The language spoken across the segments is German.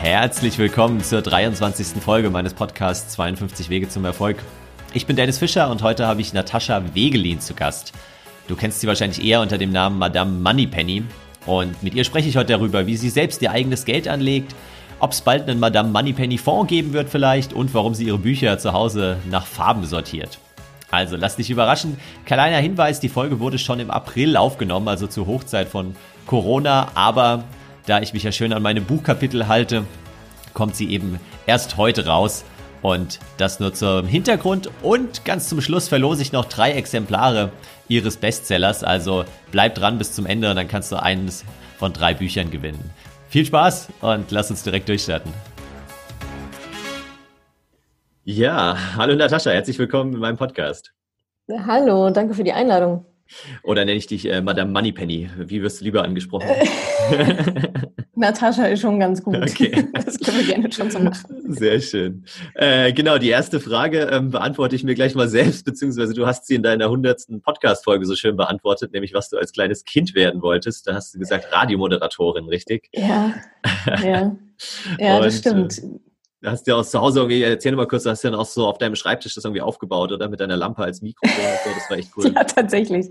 Herzlich willkommen zur 23. Folge meines Podcasts 52 Wege zum Erfolg. Ich bin Dennis Fischer und heute habe ich Natascha Wegelin zu Gast. Du kennst sie wahrscheinlich eher unter dem Namen Madame Moneypenny und mit ihr spreche ich heute darüber, wie sie selbst ihr eigenes Geld anlegt, ob es bald einen Madame Moneypenny Fonds geben wird vielleicht und warum sie ihre Bücher zu Hause nach Farben sortiert. Also lass dich überraschen. Kleiner Hinweis, die Folge wurde schon im April aufgenommen, also zur Hochzeit von Corona, aber da ich mich ja schön an meine Buchkapitel halte, kommt sie eben erst heute raus. Und das nur zum Hintergrund. Und ganz zum Schluss verlose ich noch drei Exemplare ihres Bestsellers. Also bleib dran bis zum Ende und dann kannst du eines von drei Büchern gewinnen. Viel Spaß und lass uns direkt durchstarten. Ja, hallo Natascha, herzlich willkommen in meinem Podcast. Hallo, danke für die Einladung. Oder nenne ich dich äh, Madame Moneypenny? Wie wirst du lieber angesprochen? Natascha ist schon ganz gut. Okay. Das können wir gerne schon so machen. Sehr schön. Äh, genau, die erste Frage ähm, beantworte ich mir gleich mal selbst, beziehungsweise du hast sie in deiner hundertsten Podcast-Folge so schön beantwortet, nämlich was du als kleines Kind werden wolltest. Da hast du gesagt Radiomoderatorin, richtig? Ja, ja. Ja, das Und, stimmt. Äh, Du hast ja aus zu Hause irgendwie, erzähl mal kurz, du hast ja dann auch so auf deinem Schreibtisch das irgendwie aufgebaut, oder? Mit deiner Lampe als Mikrofon so, das war echt cool. ja, tatsächlich.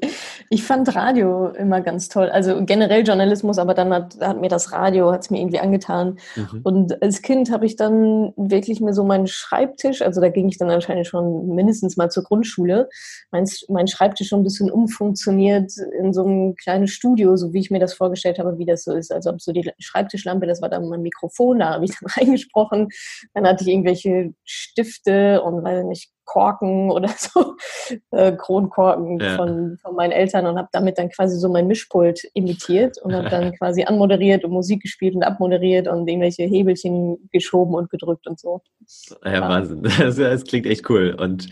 Ich fand Radio immer ganz toll. Also generell Journalismus, aber dann hat, hat mir das Radio, hat es mir irgendwie angetan. Mhm. Und als Kind habe ich dann wirklich mir so meinen Schreibtisch, also da ging ich dann anscheinend schon mindestens mal zur Grundschule, mein, mein Schreibtisch schon ein bisschen umfunktioniert in so einem kleinen Studio, so wie ich mir das vorgestellt habe, wie das so ist. Also so die Schreibtischlampe, das war dann mein Mikrofon, da habe ich dann reingesprochen dann hatte ich irgendwelche Stifte und weiß nicht, Korken oder so, äh, Kronkorken ja. von, von meinen Eltern und habe damit dann quasi so mein Mischpult imitiert und habe dann quasi anmoderiert und Musik gespielt und abmoderiert und irgendwelche Hebelchen geschoben und gedrückt und so. Ja, Wahnsinn. Das, das klingt echt cool. Und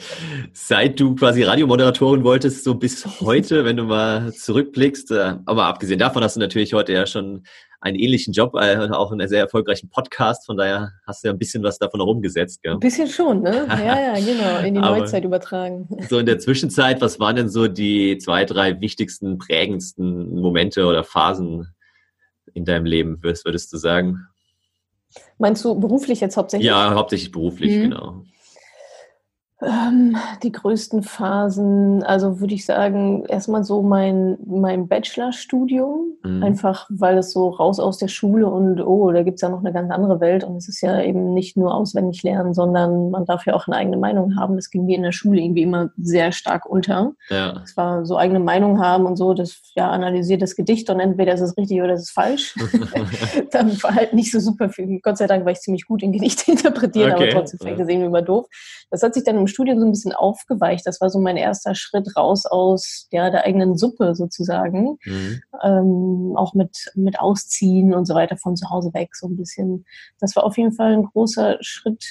seit du quasi Radiomoderatorin wolltest, so bis heute, wenn du mal zurückblickst, äh, aber abgesehen davon hast du natürlich heute ja schon einen ähnlichen Job, äh, auch einen sehr erfolgreichen Podcast. Von daher hast du ja ein bisschen was davon herumgesetzt. Gell? Ein bisschen schon, ne? Ja, ja, genau. In die Neuzeit übertragen. So in der Zwischenzeit, was waren denn so die zwei, drei wichtigsten, prägendsten Momente oder Phasen in deinem Leben, würdest, würdest du sagen? Meinst du beruflich jetzt hauptsächlich? Ja, hauptsächlich beruflich, mhm. genau. Ähm, die größten Phasen, also würde ich sagen, erstmal so mein, mein Bachelorstudium, mhm. einfach weil es so raus aus der Schule und oh, da gibt es ja noch eine ganz andere Welt und es ist ja eben nicht nur auswendig lernen, sondern man darf ja auch eine eigene Meinung haben. Das ging mir in der Schule irgendwie immer sehr stark unter. Ja. Es war so eigene Meinung haben und so, das ja analysiert das Gedicht und entweder ist es richtig oder ist es falsch. Dann war halt nicht so super viel. Gott sei Dank war ich ziemlich gut in Gedichte interpretieren, okay. aber trotzdem fängt das irgendwie immer doof. Das hat sich dann im Studium so ein bisschen aufgeweicht. Das war so mein erster Schritt raus aus ja, der eigenen Suppe sozusagen. Mhm. Ähm, auch mit, mit Ausziehen und so weiter von zu Hause weg so ein bisschen. Das war auf jeden Fall ein großer Schritt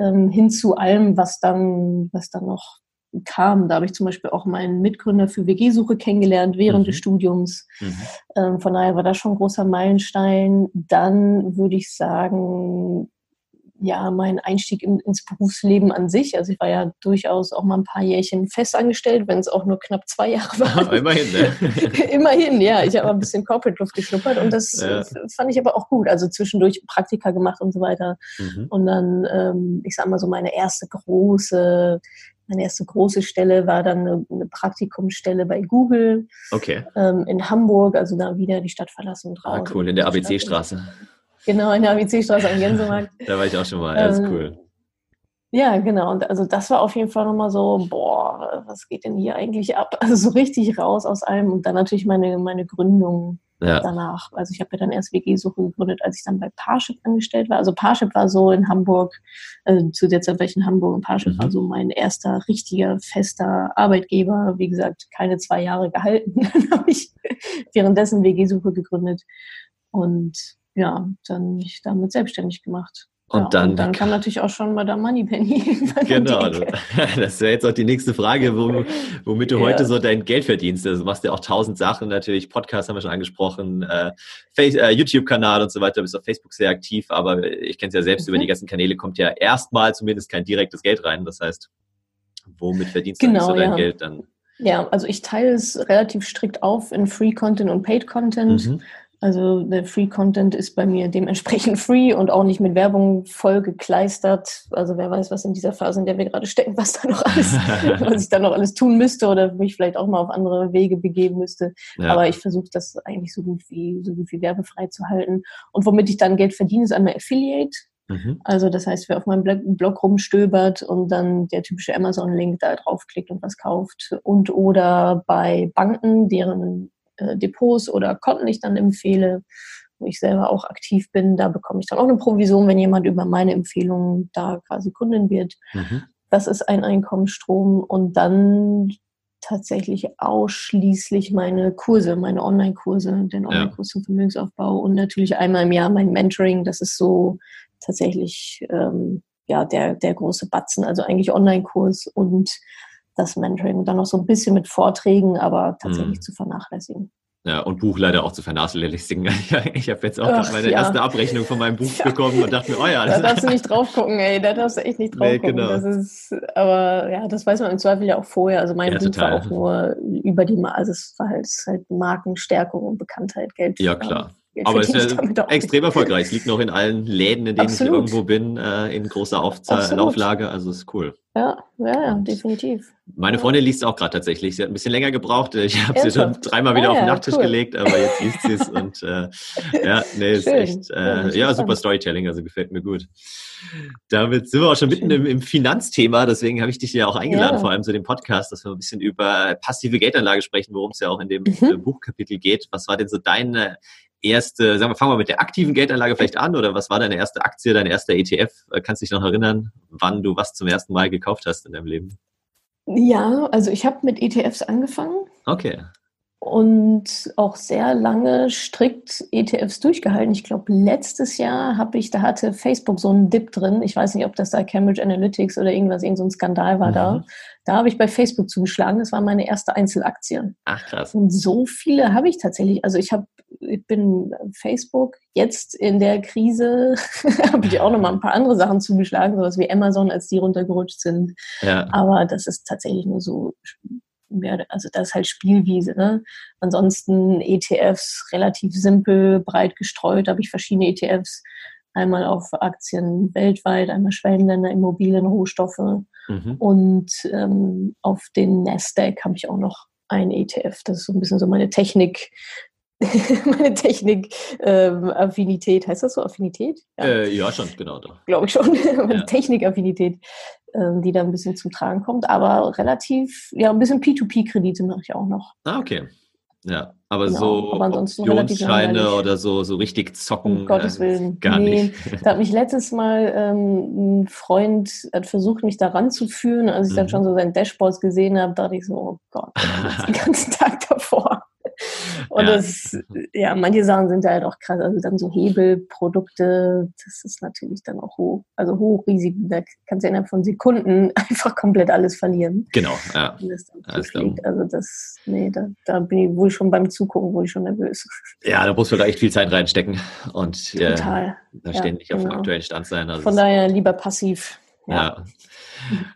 ähm, hin zu allem, was dann, was dann noch kam. Da habe ich zum Beispiel auch meinen Mitgründer für WG-Suche kennengelernt während mhm. des Studiums. Mhm. Ähm, von daher war das schon ein großer Meilenstein. Dann würde ich sagen, ja, mein Einstieg in, ins Berufsleben an sich. Also ich war ja durchaus auch mal ein paar Jährchen festangestellt, wenn es auch nur knapp zwei Jahre waren. immerhin, ne? immerhin, ja. Ich habe ein bisschen Corporate Luft geschnuppert und das ja. fand ich aber auch gut. Also zwischendurch Praktika gemacht und so weiter. Mhm. Und dann, ähm, ich sag mal so, meine erste große meine erste große Stelle war dann eine, eine Praktikumsstelle bei Google okay. ähm, in Hamburg, also da wieder die Stadt verlassen und raus. Ah, cool, in der ABC-Straße. Genau, in der ABC-Straße am Gänsemarkt. da war ich auch schon mal, das ist ähm, cool. Ja, genau. Und also das war auf jeden Fall nochmal so, boah, was geht denn hier eigentlich ab? Also so richtig raus aus allem. Und dann natürlich meine, meine Gründung ja. danach. Also ich habe ja dann erst WG-Suche gegründet, als ich dann bei Parship angestellt war. Also Parship war so in Hamburg, also zu der Zeit war ich in Hamburg und Parship mhm. war so mein erster richtiger, fester Arbeitgeber. Wie gesagt, keine zwei Jahre gehalten. dann habe ich währenddessen WG-Suche gegründet. Und ja, dann mich damit selbstständig gemacht. Und, ja, dann, und dann kam natürlich auch schon Madame Moneypenny. Genau, das wäre jetzt auch die nächste Frage, womit du ja. heute so dein Geld verdienst. Also du machst ja auch tausend Sachen, natürlich Podcast haben wir schon angesprochen, äh, äh, YouTube-Kanal und so weiter, du bist auf Facebook sehr aktiv, aber ich kenne es ja selbst, mhm. über die ganzen Kanäle kommt ja erstmal zumindest kein direktes Geld rein. Das heißt, womit verdienst genau, du so dein ja. Geld dann? Ja, also ich teile es relativ strikt auf in Free Content und Paid Content. Mhm. Also der Free Content ist bei mir dementsprechend free und auch nicht mit Werbung voll gekleistert. Also wer weiß, was in dieser Phase, in der wir gerade stecken, was da noch alles, was ich da noch alles tun müsste oder mich vielleicht auch mal auf andere Wege begeben müsste. Ja. Aber ich versuche das eigentlich so gut wie so gut wie werbefrei zu halten. Und womit ich dann Geld verdiene, ist einmal Affiliate. Mhm. Also das heißt, wer auf meinem Blog rumstöbert und dann der typische Amazon-Link da draufklickt und was kauft und oder bei Banken, deren Depots oder Konten ich dann empfehle, wo ich selber auch aktiv bin. Da bekomme ich dann auch eine Provision, wenn jemand über meine Empfehlungen da quasi Kundin wird. Mhm. Das ist ein Einkommensstrom und dann tatsächlich ausschließlich meine Kurse, meine Online-Kurse, den Online-Kurs zum Vermögensaufbau und natürlich einmal im Jahr mein Mentoring. Das ist so tatsächlich ähm, ja der, der große Batzen, also eigentlich Online-Kurs und das Mentoring und dann noch so ein bisschen mit Vorträgen, aber tatsächlich mhm. zu vernachlässigen. Ja, und Buch leider auch zu vernachlässigen. ich habe jetzt auch Ach, meine ja. erste Abrechnung von meinem Buch ja. bekommen und dachte mir, oh ja. Da darfst du nicht drauf gucken, ey. Da darfst du echt nicht drauf nee, gucken. Genau. Das ist, aber ja, das weiß man im Zweifel ja auch vorher. Also mein ja, Buch total. war auch nur über die, also es war halt, halt Markenstärkung und Bekanntheit, Geld. Ja, klar. Aber es ist extrem erfolgreich. Es liegt noch in allen Läden, in denen Absolut. ich irgendwo bin, äh, in großer Auflage. Also ist cool. Ja, ja, ja definitiv. Meine Freundin liest es auch gerade tatsächlich. Sie hat ein bisschen länger gebraucht. Ich habe sie schon dreimal wieder ah, auf den Nachttisch cool. gelegt, aber jetzt liest sie es und äh, ja, nee, ist echt äh, ja, super Storytelling, also gefällt mir gut. Damit sind wir auch schon mitten im, im Finanzthema, deswegen habe ich dich ja auch eingeladen, ja. vor allem zu dem Podcast, dass wir ein bisschen über passive Geldanlage sprechen, worum es ja auch in dem mhm. Äh, Buchkapitel geht. Was war denn so deine erste, sagen wir, fangen wir mit der aktiven Geldanlage vielleicht an oder was war deine erste Aktie, dein erster ETF? Äh, kannst du dich noch erinnern, wann du was zum ersten Mal gekauft hast in deinem Leben? Ja, also ich habe mit ETFs angefangen. Okay. Und auch sehr lange strikt ETFs durchgehalten. Ich glaube, letztes Jahr habe ich, da hatte Facebook so einen Dip drin. Ich weiß nicht, ob das da Cambridge Analytics oder irgendwas, irgend so ein Skandal war mhm. da. Da habe ich bei Facebook zugeschlagen. Das war meine erste Einzelaktie. Ach krass. Und so viele habe ich tatsächlich. Also ich habe, ich bin Facebook jetzt in der Krise habe ich auch noch mal ein paar andere Sachen zugeschlagen, sowas wie Amazon, als die runtergerutscht sind. Ja. Aber das ist tatsächlich nur so also das ist halt Spielwiese. Ne? Ansonsten ETFs relativ simpel, breit gestreut, habe ich verschiedene ETFs. Einmal auf Aktien weltweit, einmal Schwellenländer, Immobilien, Rohstoffe. Mhm. Und ähm, auf den Nasdaq habe ich auch noch ein ETF. Das ist so ein bisschen so meine Technik, meine Technik-Affinität. Ähm, heißt das so Affinität? Ja, äh, ja schon, genau. Glaube ich schon. meine ja. Technik-Affinität, ähm, die da ein bisschen zum Tragen kommt. Aber relativ, ja, ein bisschen P2P-Kredite mache ich auch noch. Ah, okay. Ja, aber genau, so aber Optionsscheine oder so, so richtig zocken. Um Gottes äh, Willen. Gar nee. nicht. Da hat mich letztes Mal ähm, ein Freund hat versucht, mich da ranzuführen. Als ich mhm. dann schon so sein Dashboard gesehen habe, dachte ich so, oh Gott, den ganzen Tag davor. Und ja. das, ja, manche Sachen sind halt auch krass. Also dann so Hebelprodukte, das ist natürlich dann auch hoch, also hochrisik. Da kannst du innerhalb von Sekunden einfach komplett alles verlieren. Genau, ja. Das also das, nee, da, da bin ich wohl schon beim Zugucken, wohl schon nervös. Ja, da muss man da echt viel Zeit reinstecken und äh, Total. da ständig ja, auf dem genau. aktuellen Stand sein. Also von daher lieber passiv. Ja. ja.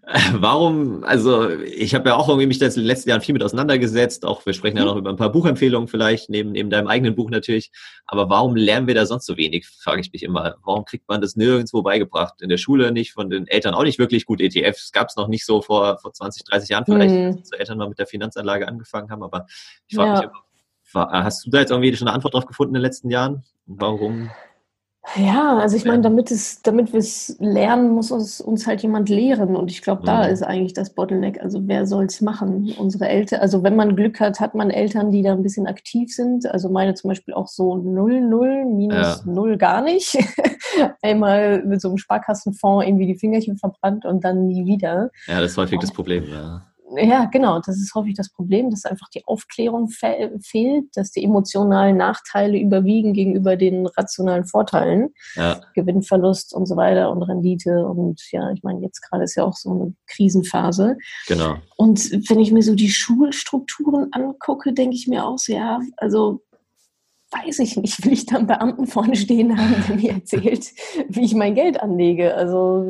Warum, also ich habe ja auch irgendwie mich das in den letzten Jahren viel mit auseinandergesetzt, auch wir sprechen ja mhm. noch über ein paar Buchempfehlungen vielleicht, neben, neben deinem eigenen Buch natürlich, aber warum lernen wir da sonst so wenig, frage ich mich immer. Warum kriegt man das nirgendwo beigebracht? In der Schule nicht, von den Eltern auch nicht wirklich gut. ETFs gab es noch nicht so vor, vor 20, 30 Jahren vielleicht, mhm. als die Eltern mal mit der Finanzanlage angefangen haben, aber ich frage ja. mich immer, hast du da jetzt irgendwie schon eine Antwort drauf gefunden in den letzten Jahren? Warum ja, also ich meine, damit es, damit wir es lernen, muss uns, uns halt jemand lehren. Und ich glaube, da mhm. ist eigentlich das Bottleneck. Also wer soll es machen? Unsere Eltern, also wenn man Glück hat, hat man Eltern, die da ein bisschen aktiv sind. Also meine zum Beispiel auch so null, null, minus null gar nicht. Einmal mit so einem Sparkassenfonds irgendwie die Fingerchen verbrannt und dann nie wieder. Ja, das ist häufig das Problem, ja. Ja, genau. Das ist häufig das Problem, dass einfach die Aufklärung fe fehlt, dass die emotionalen Nachteile überwiegen gegenüber den rationalen Vorteilen. Ja. Gewinnverlust und so weiter und Rendite. Und ja, ich meine, jetzt gerade ist ja auch so eine Krisenphase. Genau. Und wenn ich mir so die Schulstrukturen angucke, denke ich mir auch so, ja, also weiß ich nicht, will ich da einen Beamten vorne stehen haben, der mir erzählt, wie ich mein Geld anlege. Also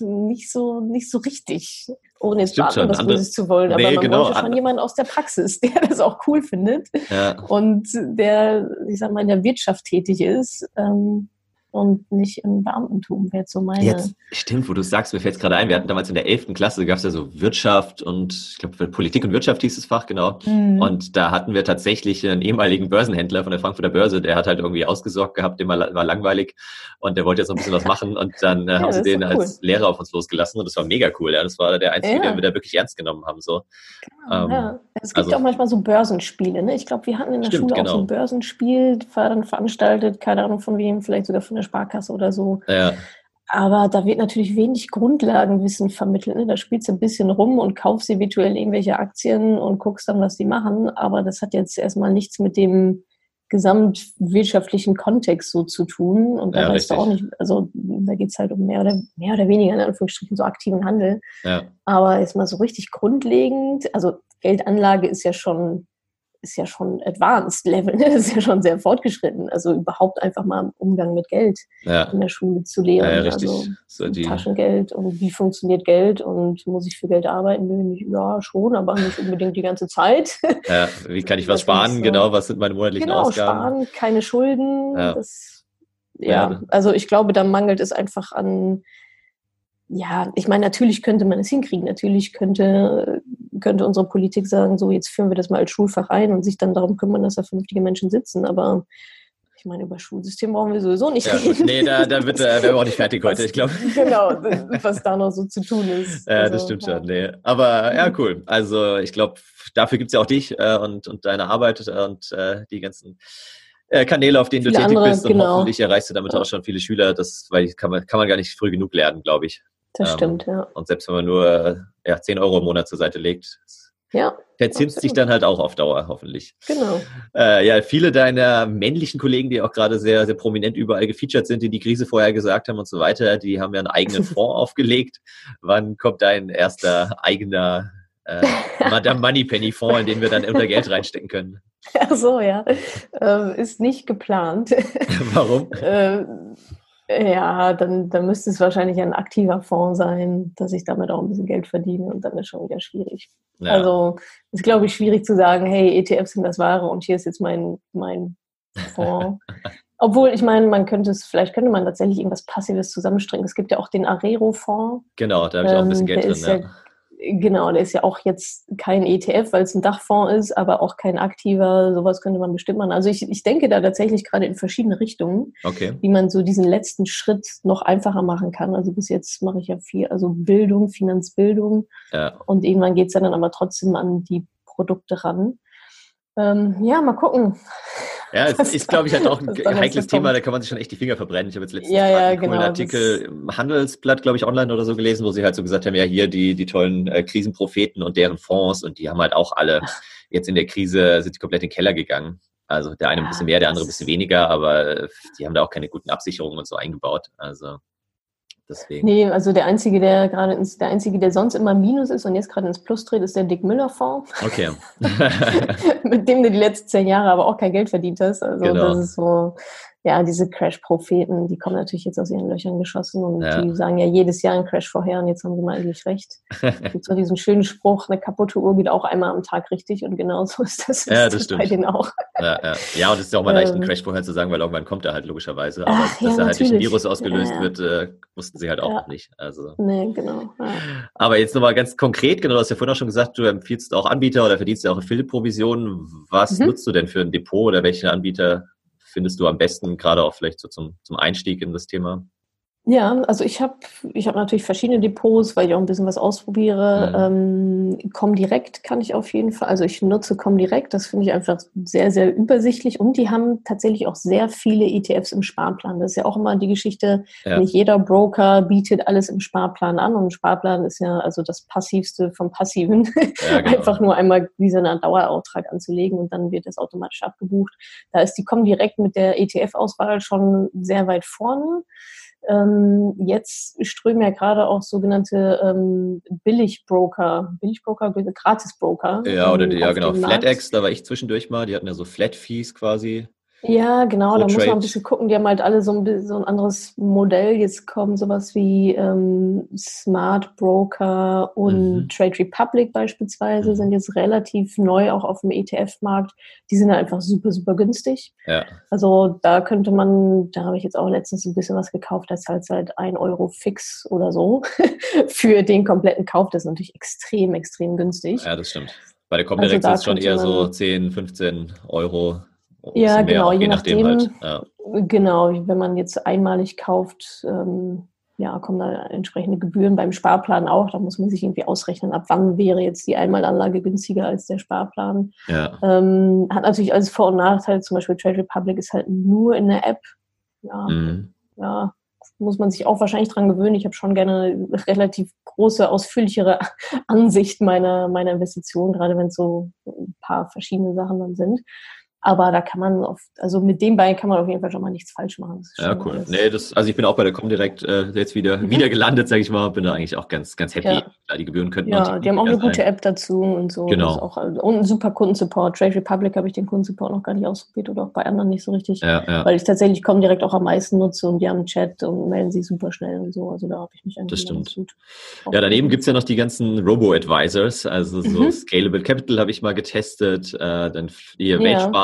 nicht so, nicht so richtig. Ohne jetzt Stimmt was Böses zu wollen, aber nee, man genau, wollte schon jemanden aus der Praxis, der das auch cool findet ja. und der, ich sag mal, in der Wirtschaft tätig ist. Ähm, und nicht im Beamtentum, wäre so meine. Jetzt, stimmt, wo du sagst, mir fällt es gerade ein, wir hatten damals in der 11. Klasse, gab es ja so Wirtschaft und ich glaube Politik und Wirtschaft hieß das Fach, genau. Mhm. Und da hatten wir tatsächlich einen ehemaligen Börsenhändler von der Frankfurter Börse, der hat halt irgendwie ausgesorgt gehabt, dem war, war langweilig und der wollte jetzt noch ein bisschen was machen und dann äh, ja, haben sie den cool. als Lehrer auf uns losgelassen und das war mega cool. Ja. Das war der einzige, ja. den wir da wirklich ernst genommen haben. So. Genau, ähm, ja. Es gibt also, auch manchmal so Börsenspiele. Ne? Ich glaube, wir hatten in der stimmt, Schule genau. auch so ein genau. Börsenspiel, war dann veranstaltet, keine Ahnung von wem, vielleicht sogar von der Sparkasse oder so. Ja. Aber da wird natürlich wenig Grundlagenwissen vermittelt. Ne? Da spielst du ein bisschen rum und kaufst eventuell irgendwelche Aktien und guckst dann, was die machen. Aber das hat jetzt erstmal nichts mit dem gesamtwirtschaftlichen Kontext so zu tun. Und da ja, weißt du auch nicht, also da geht es halt um mehr oder, mehr oder weniger in Anführungsstrichen so aktiven Handel. Ja. Aber jetzt mal so richtig grundlegend, also Geldanlage ist ja schon ist ja schon Advanced Level, ne? ist ja schon sehr fortgeschritten. Also überhaupt einfach mal Umgang mit Geld ja. in der Schule zu lehren. Ja, ja, also so. Taschengeld und wie funktioniert Geld und muss ich für Geld arbeiten? Ja, schon, aber nicht unbedingt die ganze Zeit. Ja, wie kann ich was sparen? So. Genau, was sind meine monatlichen genau, Ausgaben? Sparen, keine Schulden. Das, ja, also ich glaube, da mangelt es einfach an ja, ich meine, natürlich könnte man es hinkriegen. Natürlich könnte, könnte unsere Politik sagen, so jetzt führen wir das mal als Schulfach ein und sich dann darum kümmern, dass da vernünftige Menschen sitzen. Aber ich meine, über Schulsystem brauchen wir sowieso nicht ja, reden. Nee, da, da wird, äh, wir auch nicht fertig heute, ich glaube. Genau, was da noch so zu tun ist. Ja, also, das stimmt ja. schon. Nee. Aber ja, cool. Also ich glaube, dafür gibt es ja auch dich äh, und, und deine Arbeit und äh, die ganzen äh, Kanäle, auf denen viele du tätig andere, bist und genau. hoffentlich erreichst du damit ja. auch schon viele Schüler. Das weil kann man, kann man gar nicht früh genug lernen, glaube ich. Das ähm, stimmt, ja. Und selbst wenn man nur ja, 10 Euro im Monat zur Seite legt, ja, verzinst sich dann halt auch auf Dauer, hoffentlich. Genau. Äh, ja, viele deiner männlichen Kollegen, die auch gerade sehr, sehr prominent überall gefeatured sind, die die Krise vorher gesagt haben und so weiter, die haben ja einen eigenen Fonds aufgelegt. Wann kommt dein erster eigener äh, Madame Moneypenny Fonds, in den wir dann unter Geld reinstecken können? Ach so, ja. Ähm, ist nicht geplant. Warum? äh, ja, dann, dann müsste es wahrscheinlich ein aktiver Fonds sein, dass ich damit auch ein bisschen Geld verdiene und dann ist schon wieder schwierig. Ja. Also ist, glaube ich, schwierig zu sagen, hey, ETFs sind das Wahre und hier ist jetzt mein, mein Fonds. Obwohl, ich meine, man könnte es, vielleicht könnte man tatsächlich irgendwas Passives zusammenstringen. Es gibt ja auch den Arero-Fonds. Genau, da habe ich auch ein bisschen ähm, Geld drin. Ja. Genau, der ist ja auch jetzt kein ETF, weil es ein Dachfonds ist, aber auch kein aktiver. Sowas könnte man bestimmt machen. Also ich, ich denke da tatsächlich gerade in verschiedene Richtungen, okay. wie man so diesen letzten Schritt noch einfacher machen kann. Also bis jetzt mache ich ja viel, also Bildung, Finanzbildung. Ja. Und irgendwann geht es dann aber trotzdem an die Produkte ran. Ähm, ja, mal gucken. Ja, es ist, glaube ich, halt auch ein heikles Thema, da kann man sich schon echt die Finger verbrennen. Ich habe jetzt letztens ja, ja, einen genau, Artikel im Handelsblatt, glaube ich, online oder so gelesen, wo sie halt so gesagt haben, ja, hier die, die tollen äh, Krisenpropheten und deren Fonds und die haben halt auch alle jetzt in der Krise, sind die komplett in den Keller gegangen. Also der eine ein bisschen mehr, der andere ein bisschen weniger, aber die haben da auch keine guten Absicherungen und so eingebaut. Also Deswegen. Nee, also der Einzige, der gerade ins, der Einzige, der sonst immer Minus ist und jetzt gerade ins Plus dreht, ist der Dick Müller-Fonds. Okay. Mit dem du die letzten zehn Jahre aber auch kein Geld verdient hast. Also genau. das ist so, ja, diese Crash-Propheten, die kommen natürlich jetzt aus ihren Löchern geschossen und ja. die sagen ja jedes Jahr einen Crash vorher und jetzt haben sie mal eigentlich recht. Es gibt so diesen schönen Spruch, eine kaputte Uhr geht auch einmal am Tag richtig und genau so ist das, ja, das bei denen auch. Ja, ja. ja, und es ist ja auch mal leicht, einen ähm. Crash vorher zu sagen, weil irgendwann kommt er halt logischerweise. Aber Ach, dass er halt durch ein Virus ausgelöst wird, äh, wussten sie halt auch noch nicht. Also. Nee, genau. Aber jetzt nochmal ganz konkret, genau, du hast ja vorhin auch schon gesagt, du empfiehlst auch Anbieter oder verdienst ja auch Affiliate-Provisionen. Was mhm. nutzt du denn für ein Depot oder welche Anbieter findest du am besten, gerade auch vielleicht so zum, zum Einstieg in das Thema? Ja, also ich habe ich hab natürlich verschiedene Depots, weil ich auch ein bisschen was ausprobiere. Mhm. Ähm, Comdirect kann ich auf jeden Fall, also ich nutze Comdirect, das finde ich einfach sehr, sehr übersichtlich und die haben tatsächlich auch sehr viele ETFs im Sparplan. Das ist ja auch immer die Geschichte, ja. nicht jeder Broker bietet alles im Sparplan an und Sparplan ist ja also das Passivste vom Passiven. Ja, genau. einfach nur einmal wie so eine Dauerauftrag anzulegen und dann wird das automatisch abgebucht. Da ist die Comdirect mit der ETF-Auswahl schon sehr weit vorne. Ähm, jetzt strömen ja gerade auch sogenannte ähm, Billigbroker, Billigbroker, Gratisbroker. Ja, oder die, ja genau, FlatEx, da war ich zwischendurch mal, die hatten ja so Flat-Fees quasi. Ja, genau, da muss man ein bisschen gucken. Die haben halt alle so ein, so ein anderes Modell. Jetzt kommen sowas wie ähm, Smart Broker und mhm. Trade Republic beispielsweise, mhm. sind jetzt relativ neu auch auf dem ETF-Markt. Die sind halt einfach super, super günstig. Ja. Also da könnte man, da habe ich jetzt auch letztens ein bisschen was gekauft, das halt seit ein Euro fix oder so für den kompletten Kauf. Das ist natürlich extrem, extrem günstig. Ja, das stimmt. Bei der Comdirect also ist es schon eher so 10, 15 Euro ja, genau, je nachdem. Halt. Ja. Genau, wenn man jetzt einmalig kauft, ähm, ja, kommen da entsprechende Gebühren beim Sparplan auch. Da muss man sich irgendwie ausrechnen, ab wann wäre jetzt die Einmalanlage günstiger als der Sparplan. Ja. Ähm, hat natürlich alles Vor- und Nachteile. Zum Beispiel Trade Republic ist halt nur in der App. Ja, mhm. ja muss man sich auch wahrscheinlich dran gewöhnen. Ich habe schon gerne eine relativ große, ausführlichere Ansicht meiner, meiner Investition, gerade wenn es so ein paar verschiedene Sachen dann sind. Aber da kann man oft, also mit dem Bein kann man auf jeden Fall schon mal nichts falsch machen. Ja, cool. Alles. Nee, das, also ich bin auch bei der Comdirect äh, jetzt wieder, mhm. wieder gelandet, sage ich mal. Bin da eigentlich auch ganz, ganz happy. Ja. Klar, die Gebühren könnten Ja, die haben auch eine gute. App dazu und so. Genau. Auch, und einen super Kundensupport. Trade Republic habe ich den Kundensupport noch gar nicht ausprobiert oder auch bei anderen nicht so richtig. Ja, ja. Weil ich tatsächlich Comdirect auch am meisten nutze und die haben einen Chat und melden sich super schnell und so. Also da habe ich mich eigentlich das stimmt. gut. Ja, daneben gibt es ja noch die ganzen Robo-Advisors. Also so mhm. Scalable Capital habe ich mal getestet. Äh, dann die ja.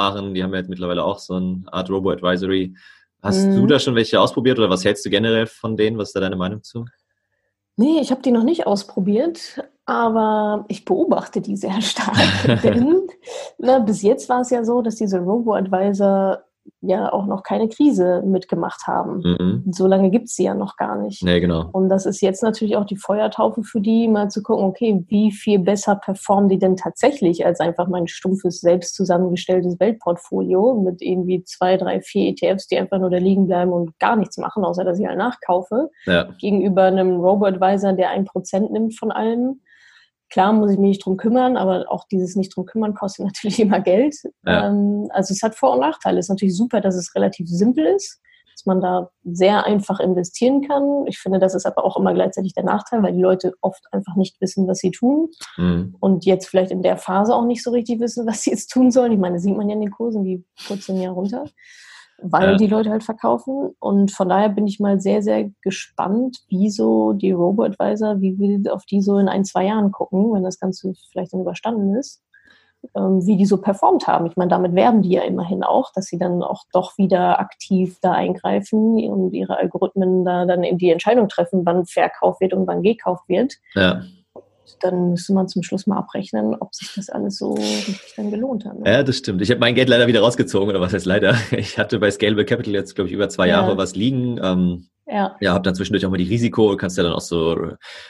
Weltsparen, die haben ja jetzt mittlerweile mittlerweile auch so eine Art Robo-Advisory. Hast mhm. du da schon welche ausprobiert oder was hältst du generell von denen? Was ist da deine Meinung zu? Nee, ich habe die noch nicht ausprobiert, aber ich beobachte die sehr stark. denn na, bis jetzt war es ja so, dass diese Robo-Advisor ja auch noch keine Krise mitgemacht haben. Mhm. So lange gibt es sie ja noch gar nicht. Nee, genau. Und das ist jetzt natürlich auch die Feuertaufe für die, mal zu gucken, okay, wie viel besser performen die denn tatsächlich als einfach mein stumpfes, selbst zusammengestelltes Weltportfolio mit irgendwie zwei, drei, vier ETFs, die einfach nur da liegen bleiben und gar nichts machen, außer dass ich halt nachkaufe, ja. gegenüber einem Robo-Advisor, der ein Prozent nimmt von allem Klar muss ich mich nicht drum kümmern, aber auch dieses nicht drum kümmern kostet natürlich immer Geld. Ja. Ähm, also es hat Vor- und Nachteile. Es ist natürlich super, dass es relativ simpel ist, dass man da sehr einfach investieren kann. Ich finde, das ist aber auch immer gleichzeitig der Nachteil, weil die Leute oft einfach nicht wissen, was sie tun mhm. und jetzt vielleicht in der Phase auch nicht so richtig wissen, was sie jetzt tun sollen. Ich meine, das sieht man ja in den Kursen, die putzen ja runter weil ja. die Leute halt verkaufen. Und von daher bin ich mal sehr, sehr gespannt, wie so die Robo-Advisor, wie wir auf die so in ein, zwei Jahren gucken, wenn das Ganze vielleicht dann überstanden ist, ähm, wie die so performt haben. Ich meine, damit werben die ja immerhin auch, dass sie dann auch doch wieder aktiv da eingreifen und ihre Algorithmen da dann in die Entscheidung treffen, wann verkauft wird und wann gekauft wird. Ja dann müsste man zum Schluss mal abrechnen, ob sich das alles so richtig dann gelohnt hat. Ne? Ja, das stimmt. Ich habe mein Geld leider wieder rausgezogen, oder was heißt leider? Ich hatte bei Scalable Capital jetzt, glaube ich, über zwei ja. Jahre was liegen. Ähm, ja. Ja, habe dann zwischendurch auch mal die Risiko, kannst ja dann auch so,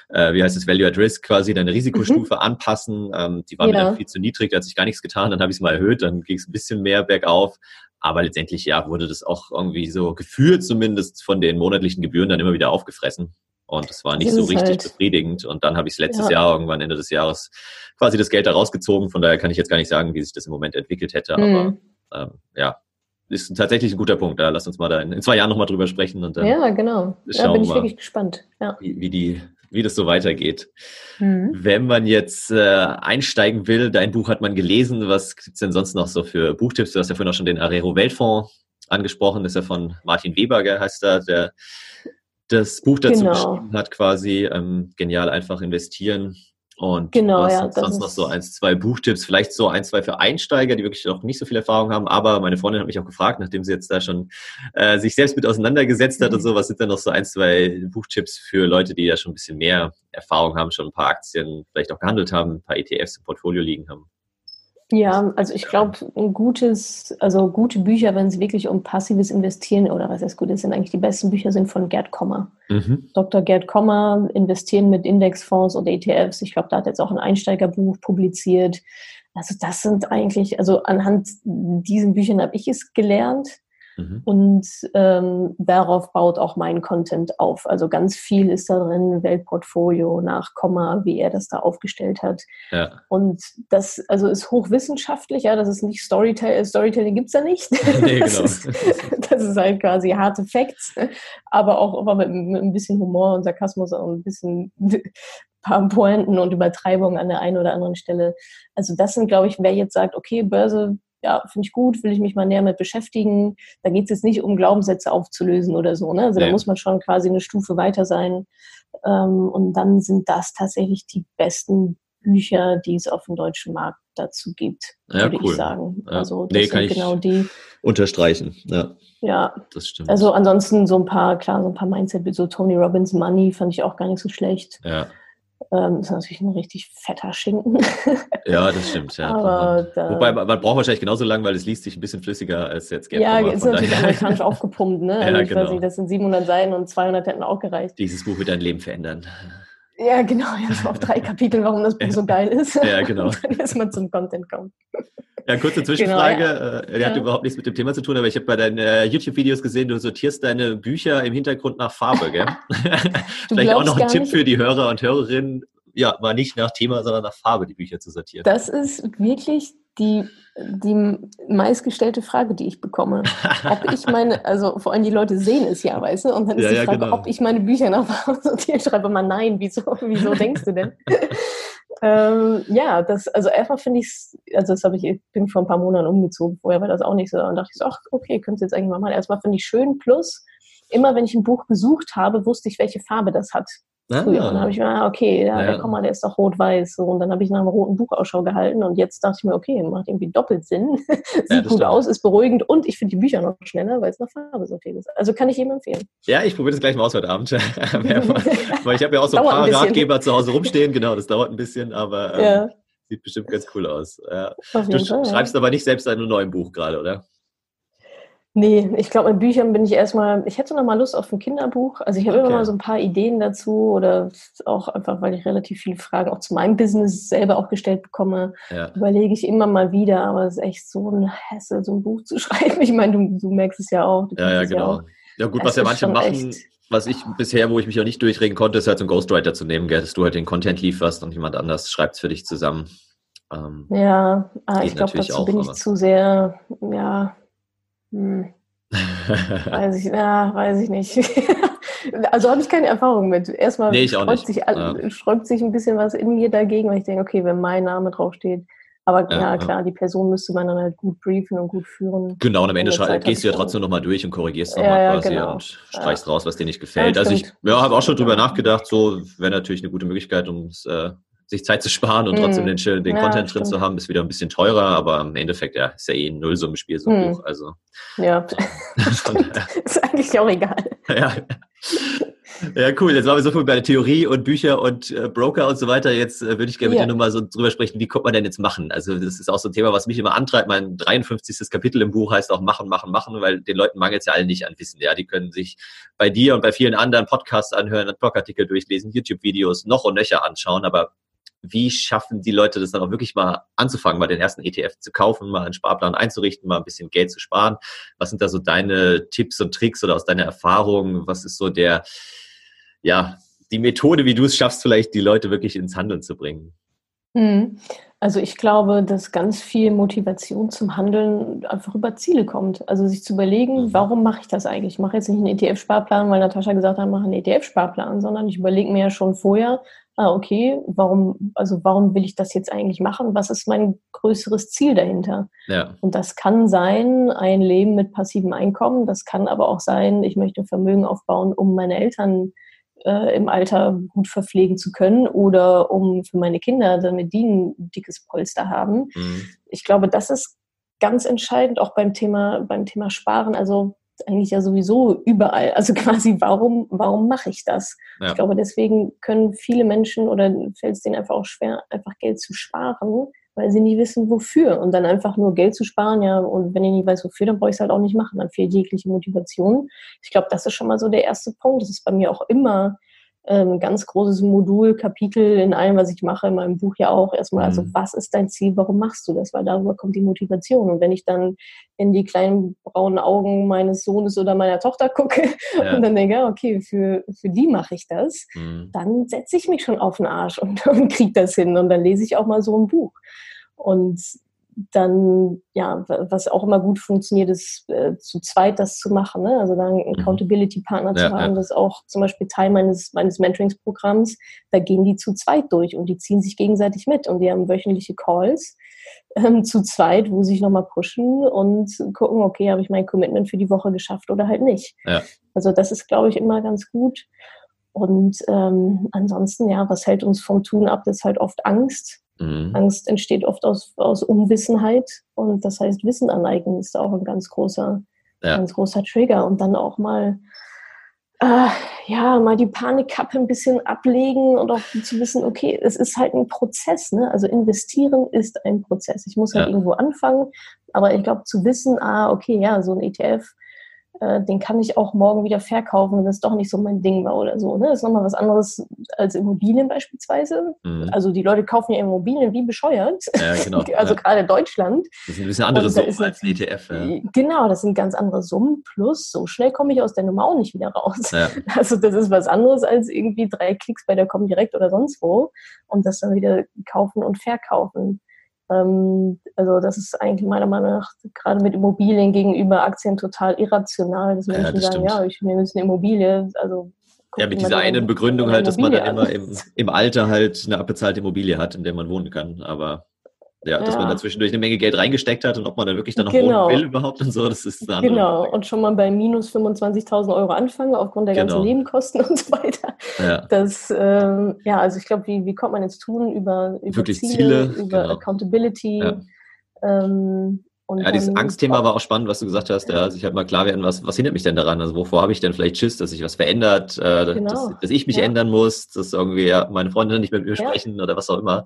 äh, wie heißt es, Value at Risk quasi, deine Risikostufe mhm. anpassen. Ähm, die war ja. mir dann viel zu niedrig, da hat sich gar nichts getan, dann habe ich es mal erhöht, dann ging es ein bisschen mehr bergauf. Aber letztendlich, ja, wurde das auch irgendwie so gefühlt zumindest von den monatlichen Gebühren dann immer wieder aufgefressen. Und es war nicht so richtig halt. befriedigend. Und dann habe ich es letztes ja. Jahr, irgendwann Ende des Jahres, quasi das Geld da rausgezogen. Von daher kann ich jetzt gar nicht sagen, wie sich das im Moment entwickelt hätte. Mhm. Aber ähm, ja, ist tatsächlich ein guter Punkt. Ja, lass uns mal da in, in zwei Jahren nochmal drüber sprechen. Und dann ja, genau. Da bin ich mal, wirklich gespannt. Ja. Wie, wie, die, wie das so weitergeht. Mhm. Wenn man jetzt äh, einsteigen will, dein Buch hat man gelesen. Was gibt's denn sonst noch so für Buchtipps? Du hast ja vorhin auch schon den Arero Weltfonds angesprochen. Das ist ja von Martin Weber, heißt er, der das Buch dazu genau. geschrieben hat, quasi ähm, genial einfach investieren. Und genau, was ja, sonst noch so ein, zwei Buchtipps, vielleicht so ein, zwei für Einsteiger, die wirklich noch nicht so viel Erfahrung haben. Aber meine Freundin hat mich auch gefragt, nachdem sie jetzt da schon äh, sich selbst mit auseinandergesetzt hat mhm. und so, was sind denn noch so ein, zwei Buchtipps für Leute, die ja schon ein bisschen mehr Erfahrung haben, schon ein paar Aktien vielleicht auch gehandelt haben, ein paar ETFs im Portfolio liegen haben? Ja, also ich glaube, ein gutes, also gute Bücher, wenn es wirklich um passives Investieren oder was heißt gut ist, sind eigentlich die besten Bücher sind von Gerd Kommer. Mhm. Dr. Gerd Kommer, Investieren mit Indexfonds oder ETFs. Ich glaube, da hat jetzt auch ein Einsteigerbuch publiziert. Also das sind eigentlich, also anhand diesen Büchern habe ich es gelernt. Mhm. Und ähm, darauf baut auch mein Content auf. Also ganz viel ist da drin, Weltportfolio nach Komma, wie er das da aufgestellt hat. Ja. Und das also ist hochwissenschaftlich, ja, das ist nicht Storytelling, Storytelling gibt es da nicht. Nee, das, genau. ist, das ist halt quasi harte Facts, aber auch immer mit, mit ein bisschen Humor und Sarkasmus und ein bisschen paar Pointen und Übertreibungen an der einen oder anderen Stelle. Also das sind, glaube ich, wer jetzt sagt, okay, Börse ja, finde ich gut, will ich mich mal näher mit beschäftigen. Da geht es jetzt nicht um Glaubenssätze aufzulösen oder so. Ne? Also nee. da muss man schon quasi eine Stufe weiter sein. Ähm, und dann sind das tatsächlich die besten Bücher, die es auf dem deutschen Markt dazu gibt, ja, würde cool. ich sagen. Ja. Also das nee, sind genau die. Unterstreichen, ja. Ja, das stimmt. Also ansonsten so ein paar, klar, so ein paar Mindset, so Tony Robbins Money fand ich auch gar nicht so schlecht. Ja. Ähm, ist natürlich ein richtig fetter Schinken. ja, das stimmt, ja. Aber Wobei, man, braucht wahrscheinlich genauso lang, weil es liest sich ein bisschen flüssiger als jetzt Gap Ja, ist natürlich amerikanisch aufgepumpt, ne? Also ja, ich genau. weiß nicht, das sind 700 Seiten und 200 hätten auch gereicht. Dieses Buch wird dein Leben verändern. Ja, genau, ja, so auf drei Kapitel, warum das Buch so geil ist. Ja, genau. Und dann erstmal zum Content kommen. Ja, kurze Zwischenfrage. Genau, ja. Äh, die hat ja. überhaupt nichts mit dem Thema zu tun, aber ich habe bei deinen äh, YouTube-Videos gesehen, du sortierst deine Bücher im Hintergrund nach Farbe, gell? Vielleicht auch noch ein Tipp nicht. für die Hörer und Hörerinnen, ja, mal nicht nach Thema, sondern nach Farbe die Bücher zu sortieren. Das ist wirklich die, die meistgestellte Frage, die ich bekomme. Ob ich meine, also vor allem die Leute sehen es ja, weißt du? Und dann ist ja, die Frage, genau. ob ich meine Bücher nach Farbe sortiere. Schreibe mal nein, wieso, wieso denkst du denn? ähm, ja, das, also erstmal finde ich es, also das habe ich, ich bin vor ein paar Monaten umgezogen, vorher war das auch nicht so. Und dachte ich so, ach, okay, könntest jetzt eigentlich mal machen. Erstmal finde ich schön, plus immer wenn ich ein Buch gesucht habe, wusste ich, welche Farbe das hat. Früher. Und dann habe ich mir, ah, okay, ja, ja. der Komma, der ist doch rot-weiß. So. Und dann habe ich nach einem roten Buch Ausschau gehalten und jetzt dachte ich mir, okay, macht irgendwie doppelt Sinn. Sieht ja, gut stimmt. aus, ist beruhigend und ich finde die Bücher noch schneller, weil es nach Farbe so viel ist. Also kann ich jedem empfehlen. Ja, ich probiere das gleich mal aus heute Abend. weil ich habe ja auch so ein paar ein Ratgeber zu Hause rumstehen, genau, das dauert ein bisschen, aber ähm, sieht bestimmt ganz cool aus. du Fall, schreibst aber nicht selbst ein neues Buch gerade, oder? Nee, ich glaube, mit Büchern bin ich erstmal, ich hätte noch mal Lust auf ein Kinderbuch. Also ich habe okay. immer mal so ein paar Ideen dazu oder auch einfach, weil ich relativ viele Fragen auch zu meinem Business selber auch gestellt bekomme, ja. überlege ich immer mal wieder, aber es ist echt so ein Hassel, so ein Buch zu schreiben. Ich meine, du, du merkst es ja auch. Ja, ja, genau. Ja, ja gut, es was ja manche machen, echt. was ich bisher, wo ich mich auch nicht durchregen konnte, ist halt so einen Ghostwriter zu nehmen, gell, dass du halt den Content lieferst und jemand anders schreibt es für dich zusammen. Ähm, ja, ah, ich glaube, dazu auch, bin ich zu sehr, ja, hm. weiß ich, ja, weiß ich nicht. also habe ich keine Erfahrung mit. Erstmal nee, sträubt, sich, ja. sträubt sich ein bisschen was in mir dagegen, weil ich denke, okay, wenn mein Name draufsteht, aber ja, ja, klar, die Person müsste man dann halt gut briefen und gut führen. Genau, und am Ende gehst du ja trotzdem nochmal durch und korrigierst nochmal ja, quasi genau. und streichst raus, was dir nicht gefällt. also ich ja, habe auch schon drüber nachgedacht, so wäre natürlich eine gute Möglichkeit, um es äh, sich Zeit zu sparen und trotzdem hm. den, den ja, Content drin zu haben, ist wieder ein bisschen teurer, aber im Endeffekt ja, ist ja eh ein Nullsummenspiel so ein hm. Buch. Also, ja, ist eigentlich auch egal. Ja. Ja, cool. Jetzt waren wir so viel bei der Theorie und Bücher und äh, Broker und so weiter. Jetzt äh, würde ich gerne mit dir nochmal so drüber sprechen, wie kommt man denn jetzt machen? Also das ist auch so ein Thema, was mich immer antreibt. Mein 53. Kapitel im Buch heißt auch machen, machen, machen, weil den Leuten mangelt es ja alle nicht an Wissen. Ja, die können sich bei dir und bei vielen anderen Podcasts anhören, Blogartikel durchlesen, YouTube-Videos noch und nöcher anschauen, aber wie schaffen die Leute das dann auch wirklich mal anzufangen, mal den ersten ETF zu kaufen, mal einen Sparplan einzurichten, mal ein bisschen Geld zu sparen? Was sind da so deine Tipps und Tricks oder aus deiner Erfahrung? Was ist so der, ja, die Methode, wie du es schaffst, vielleicht die Leute wirklich ins Handeln zu bringen? Mhm. Also ich glaube, dass ganz viel Motivation zum Handeln einfach über Ziele kommt. Also sich zu überlegen, mhm. warum mache ich das eigentlich? Ich mache jetzt nicht einen ETF-Sparplan, weil Natascha gesagt hat, mache einen ETF-Sparplan, sondern ich überlege mir ja schon vorher, ah, okay, warum, also warum will ich das jetzt eigentlich machen? Was ist mein größeres Ziel dahinter? Ja. Und das kann sein, ein Leben mit passivem Einkommen. Das kann aber auch sein, ich möchte Vermögen aufbauen, um meine Eltern äh, im Alter gut verpflegen zu können oder um für meine Kinder, damit die ein dickes Polster haben. Mhm. Ich glaube, das ist ganz entscheidend, auch beim Thema, beim Thema Sparen. Also eigentlich ja sowieso überall. Also quasi, warum, warum mache ich das? Ja. Ich glaube, deswegen können viele Menschen oder fällt es denen einfach auch schwer, einfach Geld zu sparen, weil sie nie wissen, wofür. Und dann einfach nur Geld zu sparen, ja, und wenn ihr nie weiß, wofür, dann brauche ich es halt auch nicht machen. Dann fehlt jegliche Motivation. Ich glaube, das ist schon mal so der erste Punkt. Das ist bei mir auch immer ähm, ganz großes Modul, Kapitel in allem, was ich mache, in meinem Buch ja auch erstmal, also mhm. was ist dein Ziel, warum machst du das? Weil darüber kommt die Motivation. Und wenn ich dann in die kleinen braunen Augen meines Sohnes oder meiner Tochter gucke ja. und dann denke, okay, für, für die mache ich das, mhm. dann setze ich mich schon auf den Arsch und, und kriege das hin. Und dann lese ich auch mal so ein Buch. Und dann, ja, was auch immer gut funktioniert, ist äh, zu zweit das zu machen. Ne? Also dann einen mhm. Accountability-Partner ja, zu haben, ja. das ist auch zum Beispiel Teil meines, meines Mentoringsprogramms. Da gehen die zu zweit durch und die ziehen sich gegenseitig mit und die haben wöchentliche Calls. ähm, zu zweit, wo sie sich nochmal pushen und gucken, okay, habe ich mein Commitment für die Woche geschafft oder halt nicht. Ja. Also das ist, glaube ich, immer ganz gut. Und ähm, ansonsten, ja, was hält uns vom Tun ab, das ist halt oft Angst. Mhm. Angst entsteht oft aus, aus Unwissenheit und das heißt, Wissen aneignen ist auch ein ganz großer, ja. ganz großer Trigger und dann auch mal äh, ja, mal die Panikkappe ein bisschen ablegen und auch zu wissen, okay, es ist halt ein Prozess, ne? Also investieren ist ein Prozess. Ich muss halt ja. irgendwo anfangen, aber ich glaube zu wissen, ah, okay, ja, so ein ETF, äh, den kann ich auch morgen wieder verkaufen, wenn es doch nicht so mein Ding war oder so. Ne? Das ist nochmal was anderes als Immobilien beispielsweise. Mhm. Also die Leute kaufen ja Immobilien wie bescheuert. Ja, genau. also ja. gerade Deutschland. Das sind ein bisschen andere Summen als ein ETF. Ja. Genau, das sind ganz andere Summen. Plus, so schnell komme ich aus der Nummer auch nicht wieder raus. Ja. Also das ist was anderes als irgendwie drei Klicks bei der Comdirect oder sonst wo und das dann wieder kaufen und verkaufen. Ähm, also das ist eigentlich meiner Meinung nach gerade mit Immobilien gegenüber Aktien total irrational, dass Menschen ja, das sagen, stimmt. ja, ich nehme jetzt eine Immobilie, also ja, mit dieser einen Begründung halt, dass man dann immer im, im Alter halt eine abbezahlte Immobilie hat, in der man wohnen kann. Aber ja, dass ja. man da zwischendurch eine Menge Geld reingesteckt hat und ob man da wirklich dann noch genau. wohnen will überhaupt und so, das ist eine Genau, Frage. und schon mal bei minus 25.000 Euro anfangen aufgrund der genau. ganzen Nebenkosten und so weiter. Ja, das, ähm, ja also ich glaube, wie, wie kommt man ins Tun über, über wirklich Ziele, Ziele über genau. Accountability, ja. ähm, und ja, dieses Angstthema war auch spannend, was du gesagt hast. Ja, sich halt mal klar werden, was, was hindert mich denn daran? Also wovor habe ich denn vielleicht Schiss, dass sich was verändert, äh, genau. dass, dass, ich mich ja. ändern muss, dass irgendwie ja, meine Freunde nicht mit mir ja. sprechen oder was auch immer.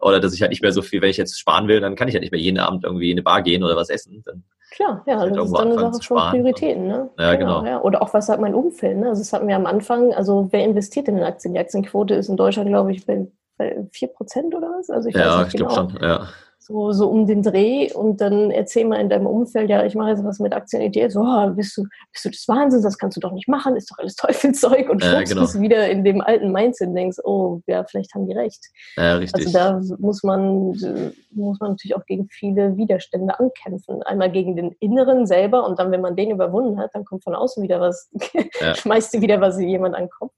Oder dass ich halt nicht mehr so viel, wenn ich jetzt sparen will, dann kann ich halt nicht mehr jeden Abend irgendwie in eine Bar gehen oder was essen. Dann Klar, ja, halt das ist dann eine Sache von Prioritäten. Ne? Ja, genau. genau. Ja. Oder auch, was sagt mein Umfeld? Ne? Also das hatten wir am Anfang, also wer investiert in den Aktien? Die Aktienquote ist in Deutschland, glaube ich, bei, bei 4% oder was? Also ich ja, ich genau. glaube schon, ja so, so um den Dreh und dann erzähl mal in deinem Umfeld, ja, ich mache jetzt was mit Aktien ETF, so, oh, bist, du, bist du des Wahnsinns, das kannst du doch nicht machen, ist doch alles Teufelszeug und schwupps genau. du wieder in dem alten Mindset und denkst, oh, ja, vielleicht haben die recht. Ja, richtig. Also da muss man, muss man natürlich auch gegen viele Widerstände ankämpfen. Einmal gegen den Inneren selber und dann, wenn man den überwunden hat, dann kommt von außen wieder was, ja. schmeißt dir wieder was jemand an den Kopf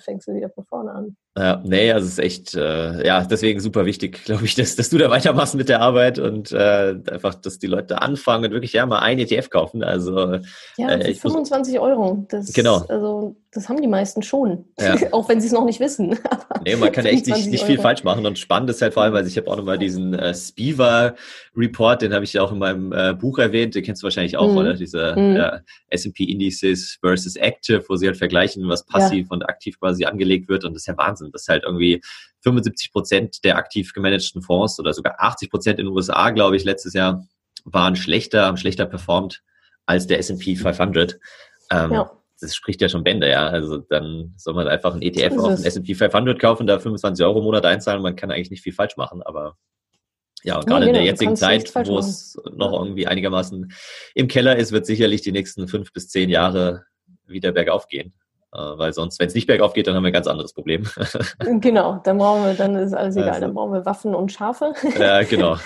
fängst du wieder von vorne an. Ja, nee, also es ist echt, äh, ja, deswegen super wichtig, glaube ich, dass, dass du da weitermachst mit der Arbeit und äh, einfach, dass die Leute anfangen und wirklich ja mal ein ETF kaufen. Also ja, äh, 25 muss, Euro. Das, genau. Also das haben die meisten schon, ja. auch wenn sie es noch nicht wissen. nee, man kann echt nicht, nicht viel falsch machen und spannend ist halt vor allem, weil ich habe auch nochmal diesen äh, Spiva Report, den habe ich ja auch in meinem äh, Buch erwähnt, den kennst du wahrscheinlich auch, mhm. oder? Diese mhm. äh, S&P Indices versus Active, wo sie halt vergleichen, was passiv ja. und aktiv quasi angelegt wird und das ist ja Wahnsinn, dass halt irgendwie 75 Prozent der aktiv gemanagten Fonds oder sogar 80 Prozent in den USA, glaube ich, letztes Jahr waren schlechter, haben schlechter performt als der S&P 500. Ähm, ja das spricht ja schon Bände, ja. Also dann soll man einfach ein ETF auf den S&P 500 kaufen, da 25 Euro im Monat einzahlen. Man kann eigentlich nicht viel falsch machen, aber ja, und gerade ja, genau, in der jetzigen Zeit, wo es noch irgendwie einigermaßen im Keller ist, wird sicherlich die nächsten fünf bis zehn Jahre wieder bergauf gehen. Äh, weil sonst, wenn es nicht bergauf geht, dann haben wir ein ganz anderes Problem. genau, dann brauchen wir, dann ist alles egal, also, dann brauchen wir Waffen und Schafe. Ja, genau.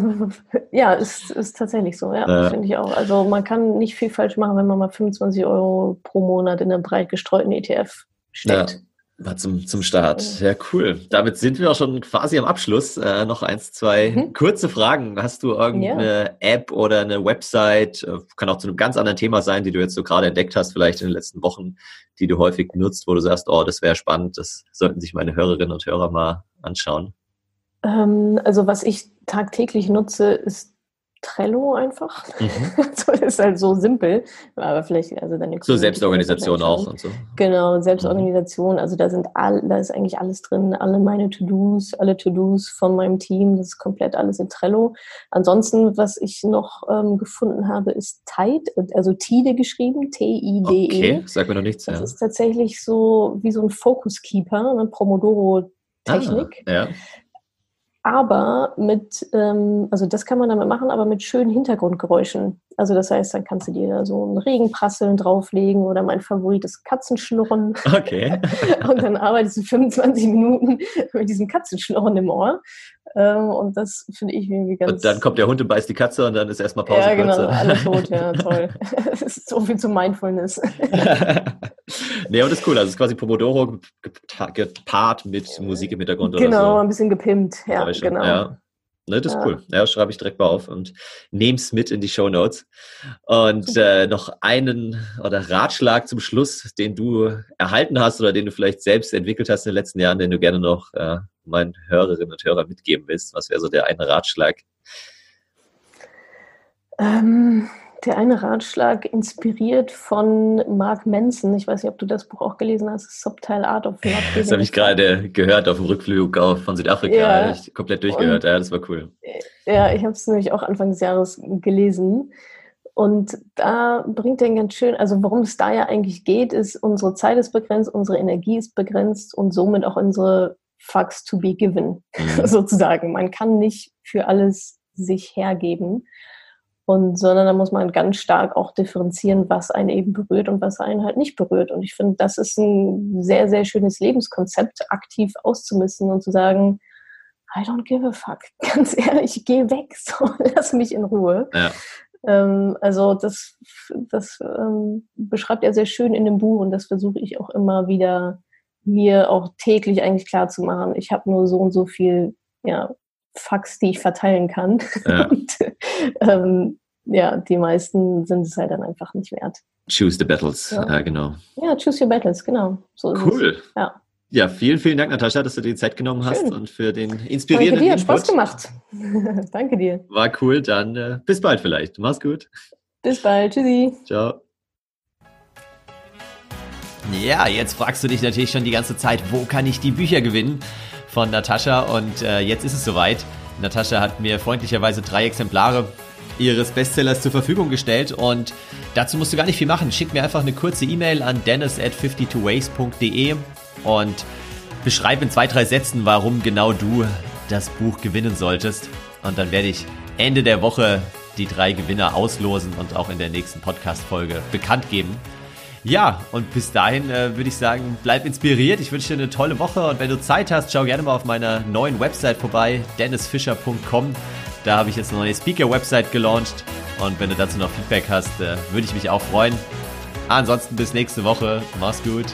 ja, ist, ist tatsächlich so, ja, ja. finde ich auch. Also man kann nicht viel falsch machen, wenn man mal 25 Euro pro Monat in einen breit gestreuten ETF steckt. Ja. War zum, zum Start. Ja, cool. Damit sind wir auch schon quasi am Abschluss. Äh, noch eins, zwei mhm. kurze Fragen. Hast du irgendeine ja. App oder eine Website, äh, kann auch zu einem ganz anderen Thema sein, die du jetzt so gerade entdeckt hast, vielleicht in den letzten Wochen, die du häufig nutzt, wo du sagst, oh, das wäre spannend, das sollten sich meine Hörerinnen und Hörer mal anschauen? Ähm, also was ich tagtäglich nutze, ist Trello einfach. Mhm. so ist halt so simpel, aber vielleicht also dann so Selbstorganisation auch und so. Genau, Selbstorganisation. Also da sind all, da ist eigentlich alles drin, alle meine To-Dos, alle To-Dos von meinem Team, das ist komplett alles in Trello. Ansonsten, was ich noch ähm, gefunden habe, ist Tide, also Tide geschrieben, T-I-D-E. Okay, sag mir noch nichts. Das ja. ist tatsächlich so wie so ein Focus Keeper, eine Pomodoro Technik. Ah, ja aber mit, ähm, also das kann man damit machen, aber mit schönen Hintergrundgeräuschen. Also das heißt, dann kannst du dir da so ein Regenprasseln drauflegen oder mein Favorit ist Katzenschnurren. Okay. und dann arbeitest du 25 Minuten mit diesem Katzenschnurren im Ohr. Ähm, und das finde ich irgendwie ganz. Und dann kommt der Hund und beißt die Katze und dann ist erstmal Pause. Ja, genau, alle tot, ja, toll. das ist so viel zu Mindfulness. nee, aber das ist cool. Also es ist quasi Pomodoro gepaart mit Musik im Hintergrund genau, oder so. ein bisschen gepimpt, ja, genau. Ja. Ne, das ist cool. Ja, schreibe ich direkt mal auf und nehme es mit in die Show Notes. Und äh, noch einen oder Ratschlag zum Schluss, den du erhalten hast oder den du vielleicht selbst entwickelt hast in den letzten Jahren, den du gerne noch äh, meinen Hörerinnen und Hörern mitgeben willst. Was wäre so der eine Ratschlag? Ähm, der eine Ratschlag inspiriert von Mark Manson. Ich weiß nicht, ob du das Buch auch gelesen hast, Subtile Art of Love. Das habe ich gerade gehört auf dem Rückflug von Südafrika. Ja. Komplett durchgehört. Und, ja, das war cool. Ja, ich habe es nämlich auch Anfang des Jahres gelesen. Und da bringt er ganz schön, also worum es da ja eigentlich geht, ist, unsere Zeit ist begrenzt, unsere Energie ist begrenzt und somit auch unsere Fucks to be given, mhm. sozusagen. Man kann nicht für alles sich hergeben. Und, sondern da muss man ganz stark auch differenzieren, was einen eben berührt und was einen halt nicht berührt. Und ich finde, das ist ein sehr, sehr schönes Lebenskonzept, aktiv auszumissen und zu sagen, I don't give a fuck. Ganz ehrlich, geh weg, so, lass mich in Ruhe. Ja. Ähm, also das, das ähm, beschreibt er sehr schön in dem Buch und das versuche ich auch immer wieder mir auch täglich eigentlich klar zu machen. Ich habe nur so und so viel ja, Fax, die ich verteilen kann. Ja. und, ähm, ja, die meisten sind es halt dann einfach nicht wert. Choose the battles, ja, ja genau. Ja, choose your battles, genau. So cool. Ja. Ja, vielen, vielen Dank, Natascha, dass du dir die Zeit genommen hast Schön. und für den inspirierenden Danke dir, hat Spaß gemacht. Danke dir. War cool, dann äh, bis bald vielleicht. Mach's gut. Bis bald, tschüssi. Ciao. Ja, jetzt fragst du dich natürlich schon die ganze Zeit, wo kann ich die Bücher gewinnen von Natascha? Und äh, jetzt ist es soweit. Natascha hat mir freundlicherweise drei Exemplare ihres Bestsellers zur Verfügung gestellt und dazu musst du gar nicht viel machen. Schick mir einfach eine kurze E-Mail an dennis at 52ways.de und beschreib in zwei, drei Sätzen, warum genau du das Buch gewinnen solltest. Und dann werde ich Ende der Woche die drei Gewinner auslosen und auch in der nächsten Podcast-Folge bekannt geben. Ja, und bis dahin äh, würde ich sagen, bleib inspiriert. Ich wünsche dir eine tolle Woche und wenn du Zeit hast, schau gerne mal auf meiner neuen Website vorbei, dennisfischer.com. Da habe ich jetzt eine neue Speaker-Website gelauncht und wenn du dazu noch Feedback hast, äh, würde ich mich auch freuen. Ansonsten bis nächste Woche. Mach's gut.